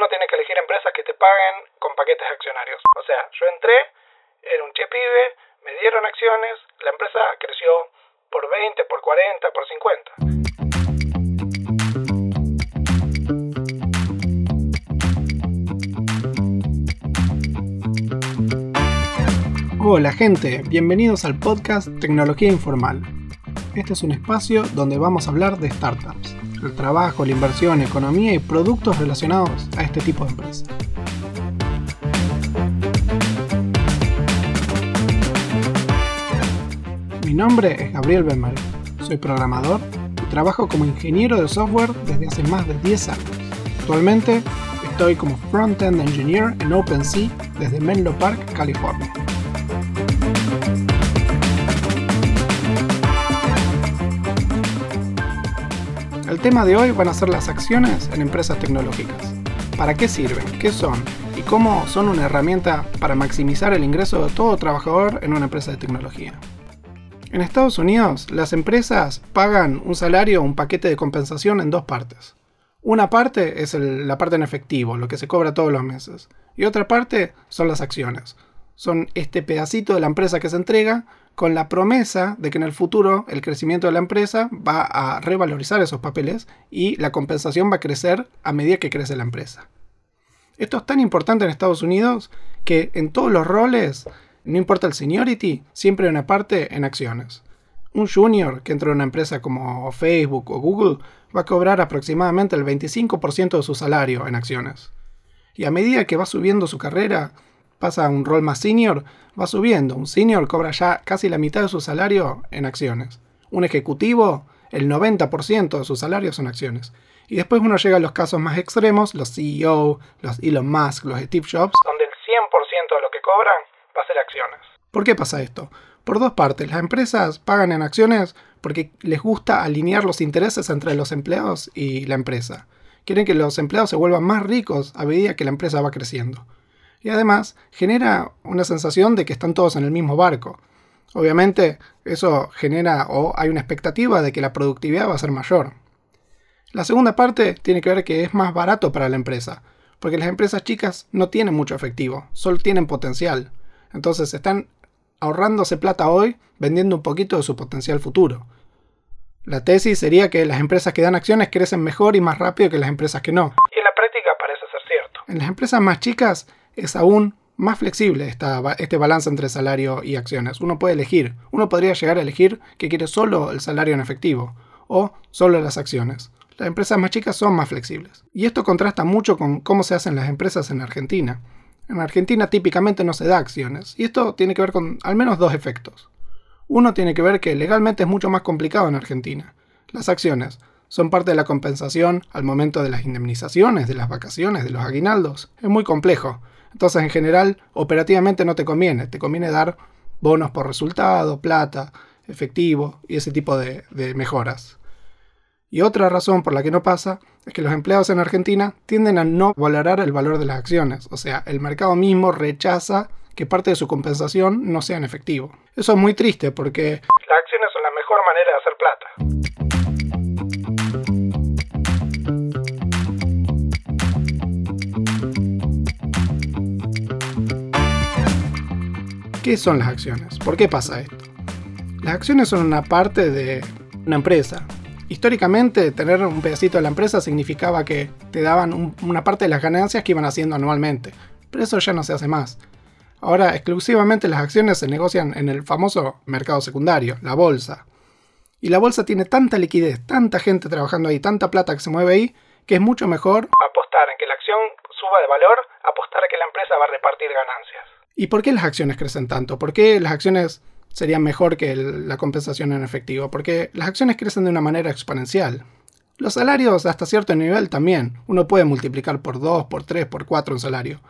uno tiene que elegir empresas que te paguen con paquetes accionarios. O sea, yo entré, era un che pibe, me dieron acciones, la empresa creció por 20, por 40, por 50. Hola gente, bienvenidos al podcast Tecnología Informal. Este es un espacio donde vamos a hablar de startups el trabajo, la inversión, economía y productos relacionados a este tipo de empresas. Mi nombre es Gabriel Benmal, soy programador y trabajo como ingeniero de software desde hace más de 10 años. Actualmente estoy como Front-End Engineer en OpenSea desde Menlo Park, California. El tema de hoy van a ser las acciones en empresas tecnológicas. ¿Para qué sirven? ¿Qué son? ¿Y cómo son una herramienta para maximizar el ingreso de todo trabajador en una empresa de tecnología? En Estados Unidos, las empresas pagan un salario o un paquete de compensación en dos partes. Una parte es la parte en efectivo, lo que se cobra todos los meses. Y otra parte son las acciones. Son este pedacito de la empresa que se entrega con la promesa de que en el futuro el crecimiento de la empresa va a revalorizar esos papeles y la compensación va a crecer a medida que crece la empresa. Esto es tan importante en Estados Unidos que en todos los roles, no importa el seniority, siempre hay una parte en acciones. Un junior que entra en una empresa como Facebook o Google va a cobrar aproximadamente el 25% de su salario en acciones. Y a medida que va subiendo su carrera, pasa a un rol más senior, va subiendo. Un senior cobra ya casi la mitad de su salario en acciones. Un ejecutivo, el 90% de su salario son acciones. Y después uno llega a los casos más extremos, los CEO, los Elon Musk, los Steve Jobs, donde el 100% de lo que cobran va a ser acciones. ¿Por qué pasa esto? Por dos partes. Las empresas pagan en acciones porque les gusta alinear los intereses entre los empleados y la empresa. Quieren que los empleados se vuelvan más ricos a medida que la empresa va creciendo y además genera una sensación de que están todos en el mismo barco. Obviamente eso genera o hay una expectativa de que la productividad va a ser mayor. La segunda parte tiene que ver que es más barato para la empresa, porque las empresas chicas no tienen mucho efectivo, solo tienen potencial. Entonces están ahorrándose plata hoy vendiendo un poquito de su potencial futuro. La tesis sería que las empresas que dan acciones crecen mejor y más rápido que las empresas que no. Y en la práctica parece ser cierto. En las empresas más chicas es aún más flexible este balance entre salario y acciones. Uno puede elegir, uno podría llegar a elegir que quiere solo el salario en efectivo o solo las acciones. Las empresas más chicas son más flexibles. Y esto contrasta mucho con cómo se hacen las empresas en Argentina. En Argentina típicamente no se da acciones, y esto tiene que ver con al menos dos efectos. Uno tiene que ver que legalmente es mucho más complicado en Argentina. Las acciones son parte de la compensación al momento de las indemnizaciones, de las vacaciones, de los aguinaldos. Es muy complejo. Entonces, en general, operativamente no te conviene. Te conviene dar bonos por resultado, plata, efectivo y ese tipo de, mejoras. Y otra razón por la que no pasa es que los empleados en Argentina tienden a no valorar el valor de las acciones. O sea, el mercado mismo rechaza que parte de su compensación no sea en efectivo. Eso es muy triste porque las acciones son la mejor manera de hacer plata. ¿Qué son las acciones? ¿Por qué pasa esto? Las acciones son una parte de una empresa. Históricamente, tener un pedacito de la empresa significaba que te daban una parte de las ganancias que iban haciendo anualmente. Pero eso ya no se hace más. Ahora, exclusivamente las acciones se negocian en el famoso mercado secundario, la bolsa. Y la bolsa tiene tanta liquidez, tanta gente trabajando ahí, tanta plata que se mueve ahí, que es mucho mejor apostar en que la acción suba de valor, apostar a que la empresa va a repartir ganancias. ¿Y por qué las acciones crecen tanto? ¿Por qué las acciones serían mejor que la compensación en efectivo? Porque las acciones crecen de una manera exponencial. Los salarios hasta cierto nivel también. Uno puede multiplicar por 2, por 3, por 4 un salario.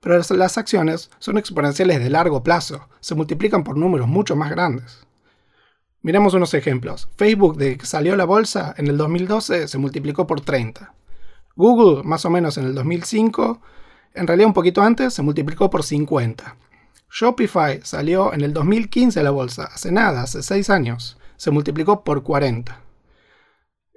Pero las acciones son exponenciales de largo plazo. Se multiplican por números mucho más grandes. Miremos unos ejemplos. Facebook, de que salió la bolsa en el 2012, se multiplicó por 30. Google, más o menos en el 2005, en realidad un poquito antes se multiplicó por 50. Shopify salió en el 2015 a la bolsa, hace nada, hace 6 años. Se multiplicó por 40.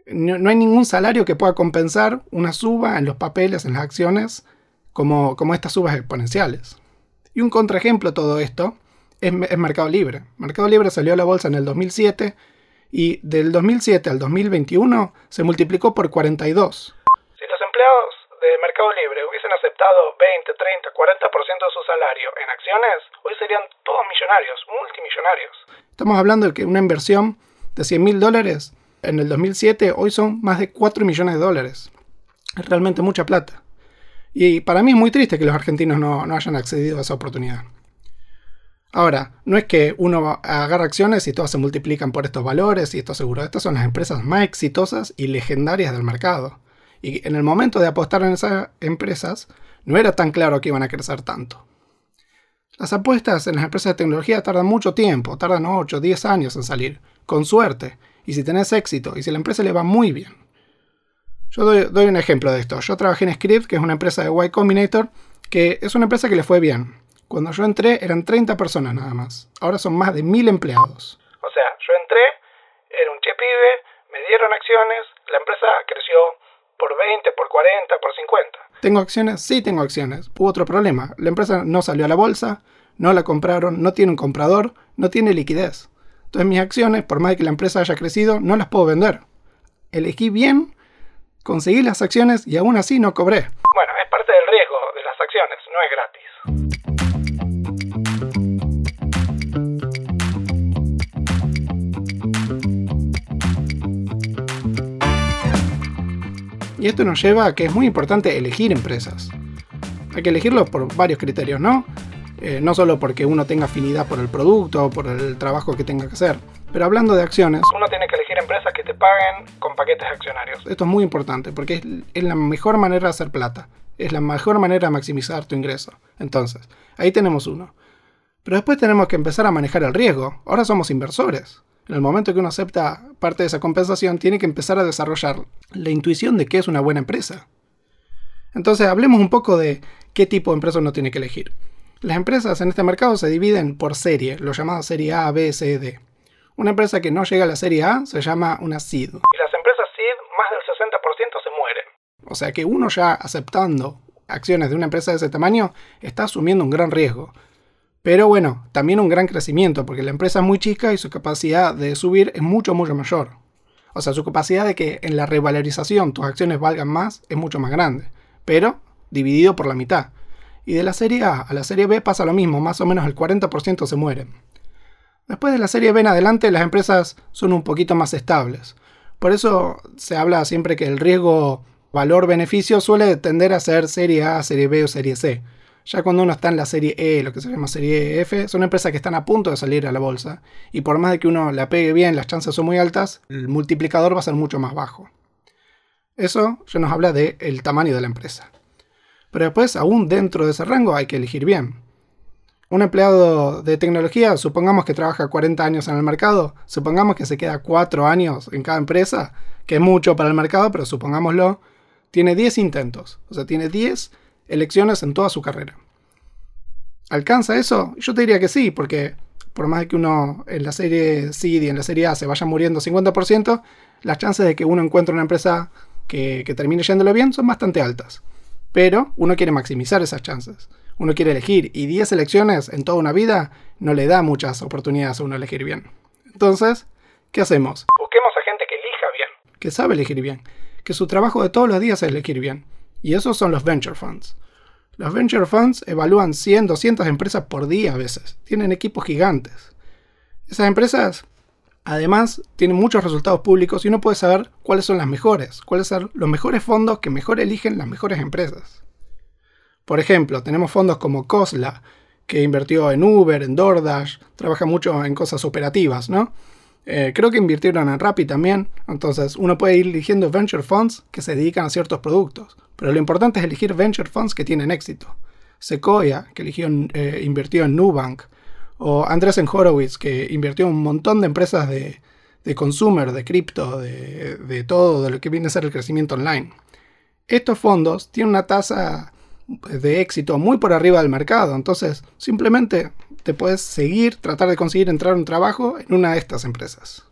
no, hay ningún salario que pueda compensar una suba en los papeles, en las acciones, como, como estas subas exponenciales. Y un contraejemplo de todo esto es, es, Mercado Libre. Mercado Libre salió a la bolsa en el 2007 y del 2007 al 2021 se multiplicó por 42. Si los empleados de Mercado Libre hubiesen aceptado 20, 30, 40% de su salario en acciones, hoy serían todos millonarios, multimillonarios. Estamos hablando de que una inversión de 100 mil dólares en el 2007 hoy son más de 4 millones de dólares. Es realmente mucha plata. Y para mí es muy triste que los argentinos no, no hayan accedido a esa oportunidad. Ahora, no es que uno agarra acciones y todas se multiplican por estos valores y esto seguro. Estas son las empresas más exitosas y legendarias del mercado. Y en el momento de apostar en esas empresas, no era tan claro que iban a crecer tanto. Las apuestas en las empresas de tecnología tardan mucho tiempo, tardan 8, 10 años en salir, con suerte, y si tenés éxito, y si la empresa le va muy bien. Yo doy, doy un ejemplo de esto. Yo trabajé en Script, que es una empresa de Y Combinator, que es una empresa que le fue bien cuando yo entré eran 30 personas nada más. Ahora son más de 1000 empleados. O sea, yo entré, era un che pibe, me dieron acciones, la empresa creció por 20, por 40, por 50. ¿Tengo acciones? Sí, tengo acciones. Hubo otro problema. La empresa no salió a la bolsa, no la compraron, no tiene un comprador, no tiene liquidez. Entonces mis acciones, por más que la empresa haya crecido, no las puedo vender. Elegí bien, conseguí las acciones y aún así no cobré. Bueno, es parte del riesgo de las acciones, no es gratis. Y esto nos lleva a que es muy importante elegir empresas. Hay que elegirlo por varios criterios, ¿no? Eh, no solo porque uno tenga afinidad por el producto o por el trabajo que tenga que hacer. Pero hablando de acciones... Uno tiene que elegir empresas que te paguen con paquetes accionarios. Esto es muy importante porque es, es la mejor manera de hacer plata. Es la mejor manera de maximizar tu ingreso. Entonces, ahí tenemos uno. Pero después tenemos que empezar a manejar el riesgo. Ahora somos inversores en el momento que uno acepta parte de esa compensación, tiene que empezar a desarrollar la intuición de qué es una buena empresa. Entonces, hablemos un poco de qué tipo de empresa uno tiene que elegir. Las empresas en este mercado se dividen por serie, lo llamado serie A, B, C, D. Una empresa que no llega a la serie A se llama una SID. Y las empresas SID, más del 60% se mueren. O sea que uno ya aceptando acciones de una empresa de ese tamaño está asumiendo un gran riesgo. Pero bueno, también un gran crecimiento, porque la empresa es muy chica y su capacidad de subir es mucho, mucho mayor. O sea, su capacidad de que en la revalorización tus acciones valgan más es mucho más grande, pero dividido por la mitad. Y de la serie A a la serie B pasa lo mismo, más o menos el 40% se mueren. Después de la serie B en adelante las empresas son un poquito más estables. Por eso se habla siempre que el riesgo valor-beneficio suele tender a ser serie A, serie B o serie C. Ya cuando uno está en la serie E, lo que se llama serie F, son empresas que están a punto de salir a la bolsa. Y por más de que uno la pegue bien, las chances son muy altas, el multiplicador va a ser mucho más bajo. Eso ya nos habla del tamaño de la empresa. Pero después, aún dentro de ese rango, hay que elegir bien. Un empleado de tecnología, supongamos que trabaja 40 años en el mercado, supongamos que se queda 4 años en cada empresa, que es mucho para el mercado, pero supongámoslo, tiene 10 intentos. O sea, tiene 10 elecciones en toda su carrera. ¿Alcanza eso? Yo te diría que sí, porque por más que uno en la serie C y en la serie A se vaya muriendo 50%, las chances de que uno encuentre una empresa que, que termine yéndole bien son bastante altas. Pero uno quiere maximizar esas chances. Uno quiere elegir y 10 elecciones en toda una vida no le da muchas oportunidades a uno elegir bien. Entonces, ¿qué hacemos? Busquemos a gente que elija bien. Que sabe elegir bien. Que su trabajo de todos los días es elegir bien. Y esos son los venture funds. Los venture funds evalúan 100, 200 empresas por día a veces. Tienen equipos gigantes. Esas empresas, además, tienen muchos resultados públicos y uno puede saber cuáles son las mejores, cuáles son los mejores fondos que mejor eligen las mejores empresas. Por ejemplo, tenemos fondos como Cosla, que invirtió en Uber, en DoorDash, trabaja mucho en cosas operativas, ¿no? Eh, creo que invirtieron en Rappi también, entonces uno puede ir eligiendo venture funds que se dedican a ciertos productos, pero lo importante es elegir venture funds que tienen éxito. Sequoia, que eligió, eh, invirtió en Nubank, o Andreessen Horowitz, que invirtió en un montón de empresas de, de consumer, de cripto, de, de todo, de lo que viene a ser el crecimiento online. Estos fondos tienen una tasa de éxito muy por arriba del mercado. Entonces, simplemente te puedes seguir, tratar de conseguir entrar a un trabajo en una de estas empresas.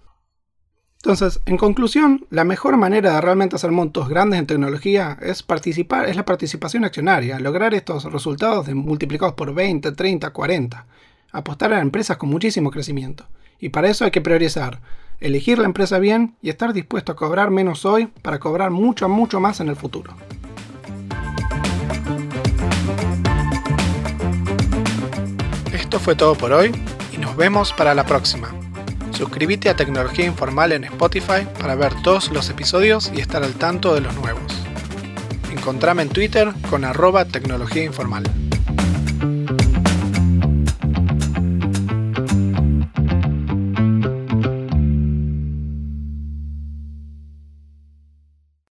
Entonces, en conclusión, la mejor manera de realmente hacer montos grandes en tecnología es participar, es la participación accionaria, lograr estos resultados multiplicados por 20, 30, 40, apostar a empresas con muchísimo crecimiento. Y para eso hay que priorizar, elegir la empresa bien y estar dispuesto a cobrar menos hoy para cobrar mucho, mucho más en el futuro. Esto fue todo por hoy y nos vemos para la próxima. Suscríbete a Tecnología Informal en Spotify para ver todos los episodios y estar al tanto de los nuevos. Encontrame en Twitter con arroba tecnología informal.